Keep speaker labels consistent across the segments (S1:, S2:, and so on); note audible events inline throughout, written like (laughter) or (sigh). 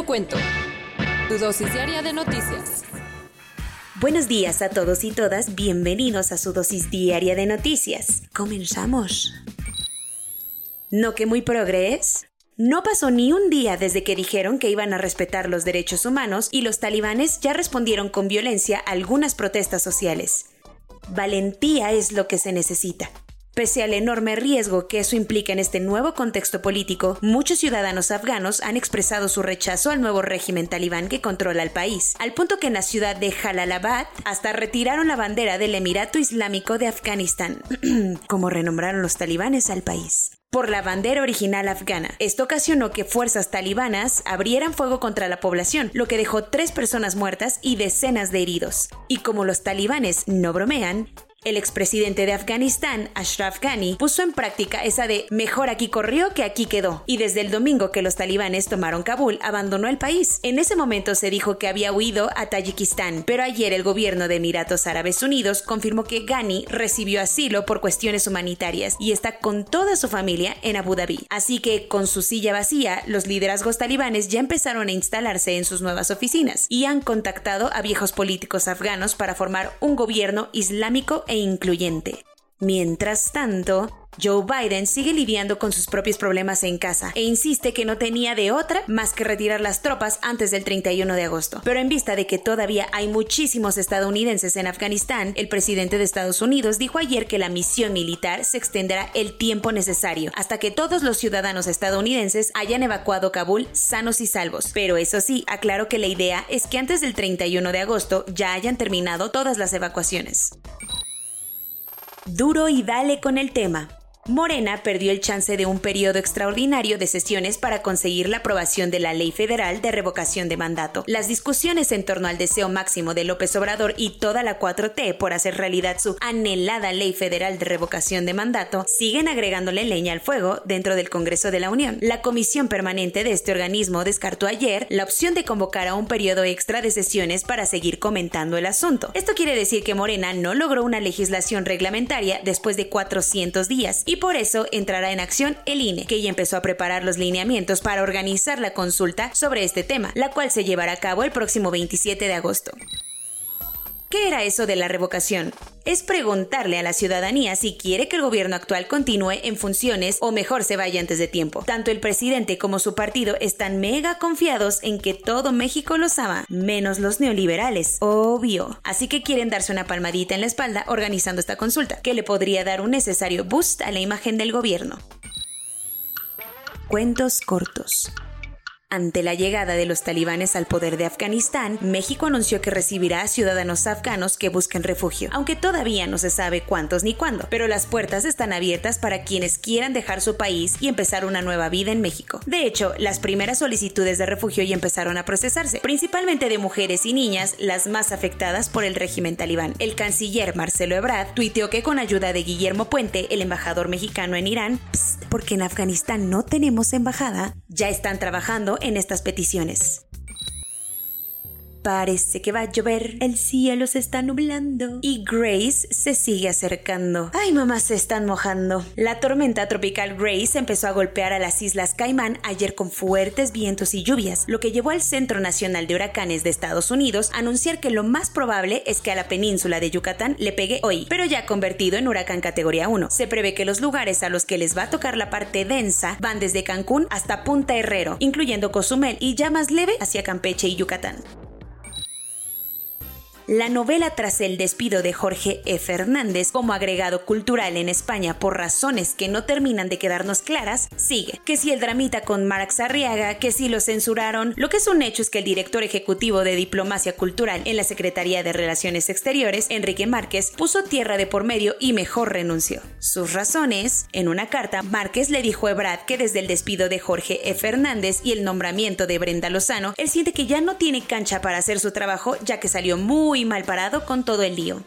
S1: lo cuento. Tu dosis diaria de noticias.
S2: Buenos días a todos y todas, bienvenidos a su dosis diaria de noticias. Comenzamos. ¿No que muy progres? No pasó ni un día desde que dijeron que iban a respetar los derechos humanos y los talibanes ya respondieron con violencia a algunas protestas sociales. Valentía es lo que se necesita. Pese al enorme riesgo que eso implica en este nuevo contexto político, muchos ciudadanos afganos han expresado su rechazo al nuevo régimen talibán que controla el país, al punto que en la ciudad de Jalalabad hasta retiraron la bandera del Emirato Islámico de Afganistán, (clears throat) como renombraron los talibanes al país por la bandera original afgana. Esto ocasionó que fuerzas talibanas abrieran fuego contra la población, lo que dejó tres personas muertas y decenas de heridos. Y como los talibanes no bromean, el expresidente de Afganistán, Ashraf Ghani, puso en práctica esa de mejor aquí corrió que aquí quedó, y desde el domingo que los talibanes tomaron Kabul, abandonó el país. En ese momento se dijo que había huido a Tayikistán, pero ayer el gobierno de Emiratos Árabes Unidos confirmó que Ghani recibió asilo por cuestiones humanitarias y está con toda su familia en Abu Dhabi. Así que, con su silla vacía, los liderazgos talibanes ya empezaron a instalarse en sus nuevas oficinas y han contactado a viejos políticos afganos para formar un gobierno islámico e incluyente. Mientras tanto, Joe Biden sigue lidiando con sus propios problemas en casa e insiste que no tenía de otra más que retirar las tropas antes del 31 de agosto. Pero en vista de que todavía hay muchísimos estadounidenses en Afganistán, el presidente de Estados Unidos dijo ayer que la misión militar se extenderá el tiempo necesario hasta que todos los ciudadanos estadounidenses hayan evacuado Kabul sanos y salvos. Pero eso sí, aclaró que la idea es que antes del 31 de agosto ya hayan terminado todas las evacuaciones. Duro y dale con el tema. Morena perdió el chance de un periodo extraordinario de sesiones para conseguir la aprobación de la Ley Federal de Revocación de Mandato. Las discusiones en torno al deseo máximo de López Obrador y toda la 4T por hacer realidad su anhelada Ley Federal de Revocación de Mandato siguen agregándole leña al fuego dentro del Congreso de la Unión. La comisión permanente de este organismo descartó ayer la opción de convocar a un periodo extra de sesiones para seguir comentando el asunto. Esto quiere decir que Morena no logró una legislación reglamentaria después de 400 días y por eso entrará en acción el INE, que ya empezó a preparar los lineamientos para organizar la consulta sobre este tema, la cual se llevará a cabo el próximo 27 de agosto. ¿Qué era eso de la revocación? Es preguntarle a la ciudadanía si quiere que el gobierno actual continúe en funciones o mejor se vaya antes de tiempo. Tanto el presidente como su partido están mega confiados en que todo México los ama, menos los neoliberales, obvio. Así que quieren darse una palmadita en la espalda organizando esta consulta, que le podría dar un necesario boost a la imagen del gobierno. Cuentos cortos. Ante la llegada de los talibanes al poder de Afganistán, México anunció que recibirá a ciudadanos afganos que busquen refugio, aunque todavía no se sabe cuántos ni cuándo, pero las puertas están abiertas para quienes quieran dejar su país y empezar una nueva vida en México. De hecho, las primeras solicitudes de refugio ya empezaron a procesarse, principalmente de mujeres y niñas, las más afectadas por el régimen talibán. El canciller Marcelo Ebrard tuiteó que con ayuda de Guillermo Puente, el embajador mexicano en Irán, porque en Afganistán no tenemos embajada, ya están trabajando en estas peticiones. Parece que va a llover, el cielo se está nublando y Grace se sigue acercando. Ay, mamá, se están mojando. La tormenta tropical Grace empezó a golpear a las Islas Caimán ayer con fuertes vientos y lluvias, lo que llevó al Centro Nacional de Huracanes de Estados Unidos a anunciar que lo más probable es que a la península de Yucatán le pegue hoy, pero ya convertido en huracán categoría 1. Se prevé que los lugares a los que les va a tocar la parte densa van desde Cancún hasta Punta Herrero, incluyendo Cozumel y ya más leve hacia Campeche y Yucatán. La novela tras el despido de Jorge E. Fernández como agregado cultural en España por razones que no terminan de quedarnos claras, sigue. Que si el dramita con Marx Arriaga, que si lo censuraron, lo que es un hecho es que el director ejecutivo de Diplomacia Cultural en la Secretaría de Relaciones Exteriores, Enrique Márquez, puso tierra de por medio y mejor renunció. Sus razones, en una carta, Márquez le dijo a Ebrard que desde el despido de Jorge E. Fernández y el nombramiento de Brenda Lozano, él siente que ya no tiene cancha para hacer su trabajo ya que salió muy mal parado con todo el lío.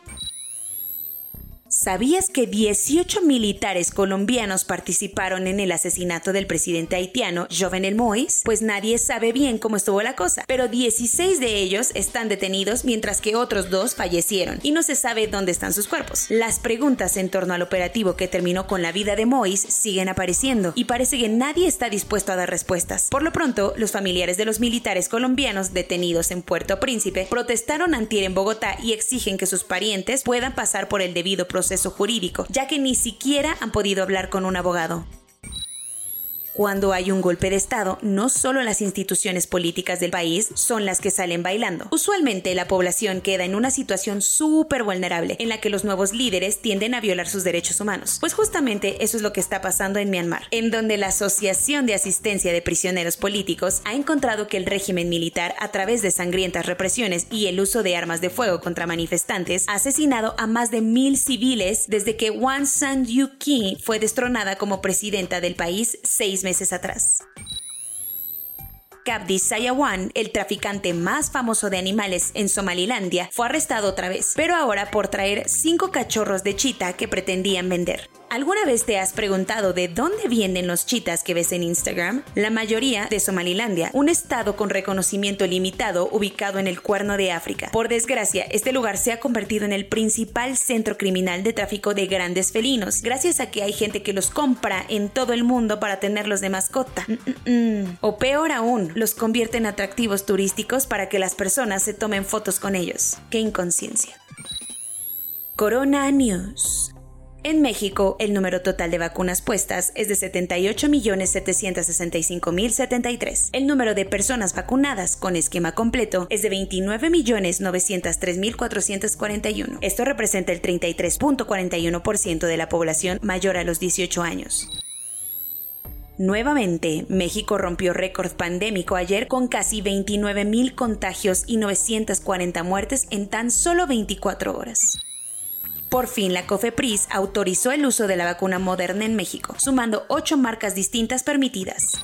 S2: ¿Sabías que 18 militares colombianos participaron en el asesinato del presidente haitiano Jovenel Moïse? Pues nadie sabe bien cómo estuvo la cosa, pero 16 de ellos están detenidos mientras que otros dos fallecieron y no se sabe dónde están sus cuerpos. Las preguntas en torno al operativo que terminó con la vida de Moïse siguen apareciendo y parece que nadie está dispuesto a dar respuestas. Por lo pronto, los familiares de los militares colombianos detenidos en Puerto Príncipe protestaron antier en Bogotá y exigen que sus parientes puedan pasar por el debido proceso jurídico, ya que ni siquiera han podido hablar con un abogado. Cuando hay un golpe de Estado, no solo las instituciones políticas del país son las que salen bailando. Usualmente la población queda en una situación súper vulnerable, en la que los nuevos líderes tienden a violar sus derechos humanos. Pues justamente eso es lo que está pasando en Myanmar, en donde la Asociación de Asistencia de Prisioneros Políticos ha encontrado que el régimen militar, a través de sangrientas represiones y el uso de armas de fuego contra manifestantes, ha asesinado a más de mil civiles desde que Wan San Yu Ki fue destronada como presidenta del país seis meses atrás. Kabdi Sayawan, el traficante más famoso de animales en Somalilandia, fue arrestado otra vez, pero ahora por traer cinco cachorros de chita que pretendían vender. ¿Alguna vez te has preguntado de dónde vienen los chitas que ves en Instagram? La mayoría de Somalilandia, un estado con reconocimiento limitado ubicado en el cuerno de África. Por desgracia, este lugar se ha convertido en el principal centro criminal de tráfico de grandes felinos, gracias a que hay gente que los compra en todo el mundo para tenerlos de mascota. Mm, mm, mm. O peor aún, los convierte en atractivos turísticos para que las personas se tomen fotos con ellos. ¡Qué inconsciencia! Corona News. En México, el número total de vacunas puestas es de 78.765.073. El número de personas vacunadas con esquema completo es de 29.903.441. Esto representa el 33.41% de la población mayor a los 18 años. Nuevamente, México rompió récord pandémico ayer con casi 29.000 contagios y 940 muertes en tan solo 24 horas. Por fin, la COFEPRIS autorizó el uso de la vacuna moderna en México, sumando ocho marcas distintas permitidas.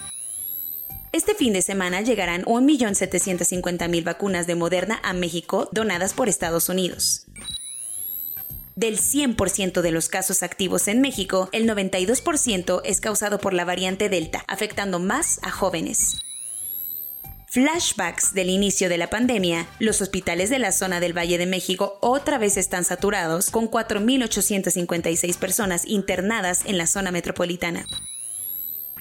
S2: Este fin de semana llegarán 1.750.000 vacunas de Moderna a México donadas por Estados Unidos. Del 100% de los casos activos en México, el 92% es causado por la variante Delta, afectando más a jóvenes. Flashbacks del inicio de la pandemia, los hospitales de la zona del Valle de México otra vez están saturados, con 4.856 personas internadas en la zona metropolitana.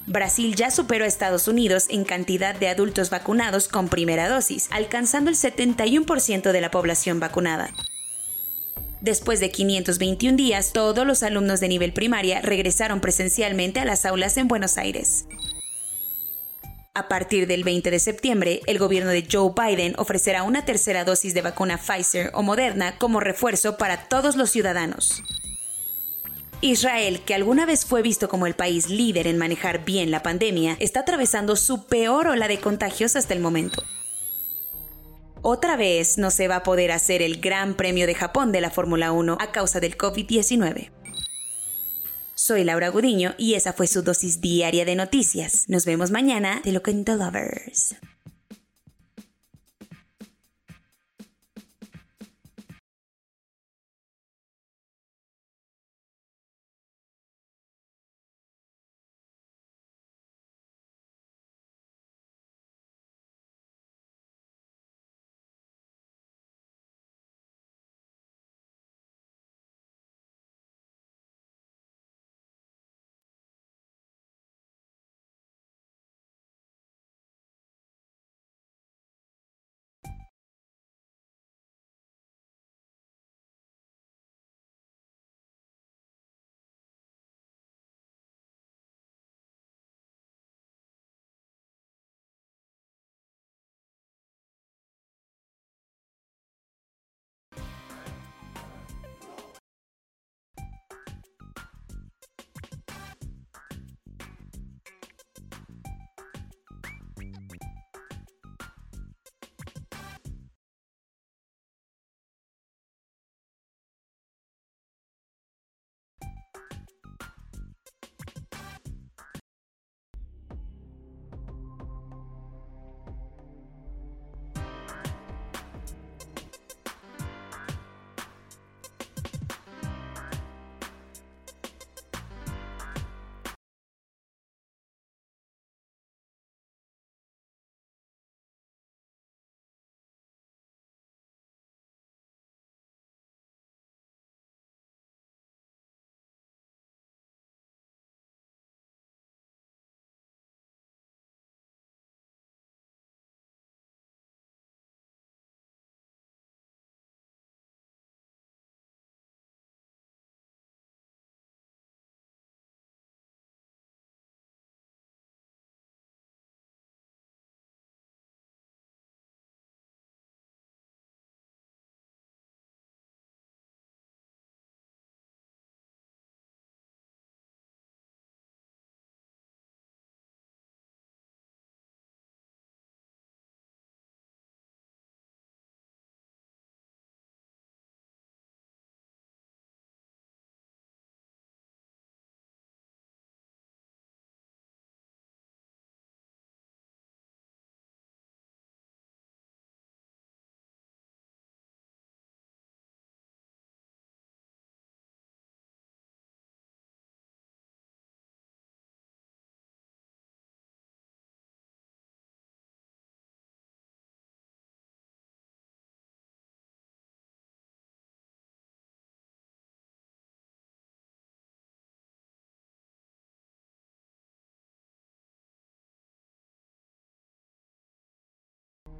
S2: Brasil ya superó a Estados Unidos en cantidad de adultos vacunados con primera dosis, alcanzando el 71% de la población vacunada. Después de 521 días, todos los alumnos de nivel primaria regresaron presencialmente a las aulas en Buenos Aires. A partir del 20 de septiembre, el gobierno de Joe Biden ofrecerá una tercera dosis de vacuna Pfizer o Moderna como refuerzo para todos los ciudadanos. Israel, que alguna vez fue visto como el país líder en manejar bien la pandemia, está atravesando su peor ola de contagios hasta el momento. Otra vez no se va a poder hacer el Gran Premio de Japón de la Fórmula 1 a causa del COVID-19. Soy Laura Gudiño y esa fue su dosis diaria de noticias. Nos vemos mañana de Loquendo Lovers.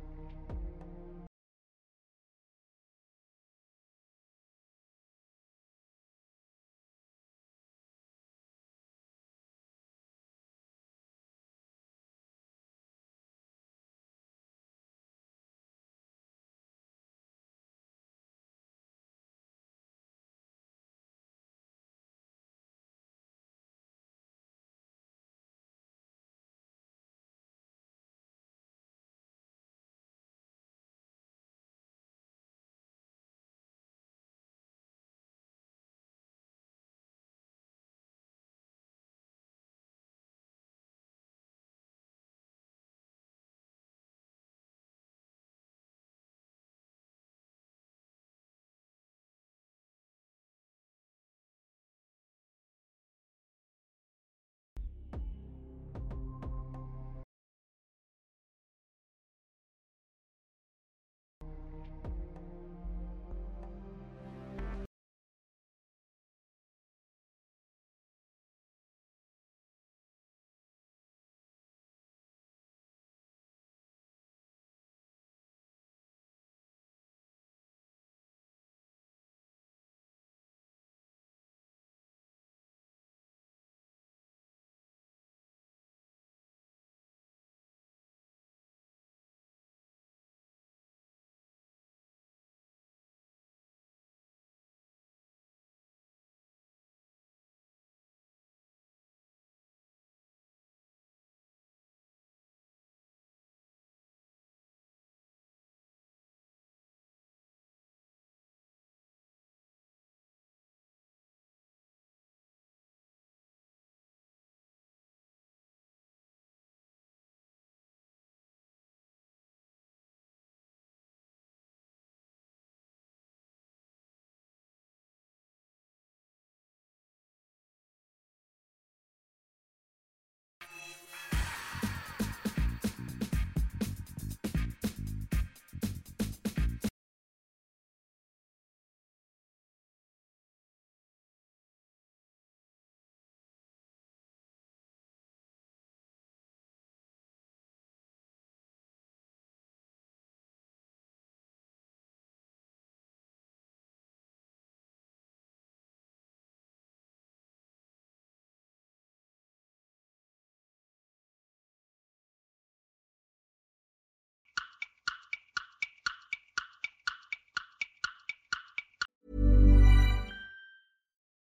S2: Thank you.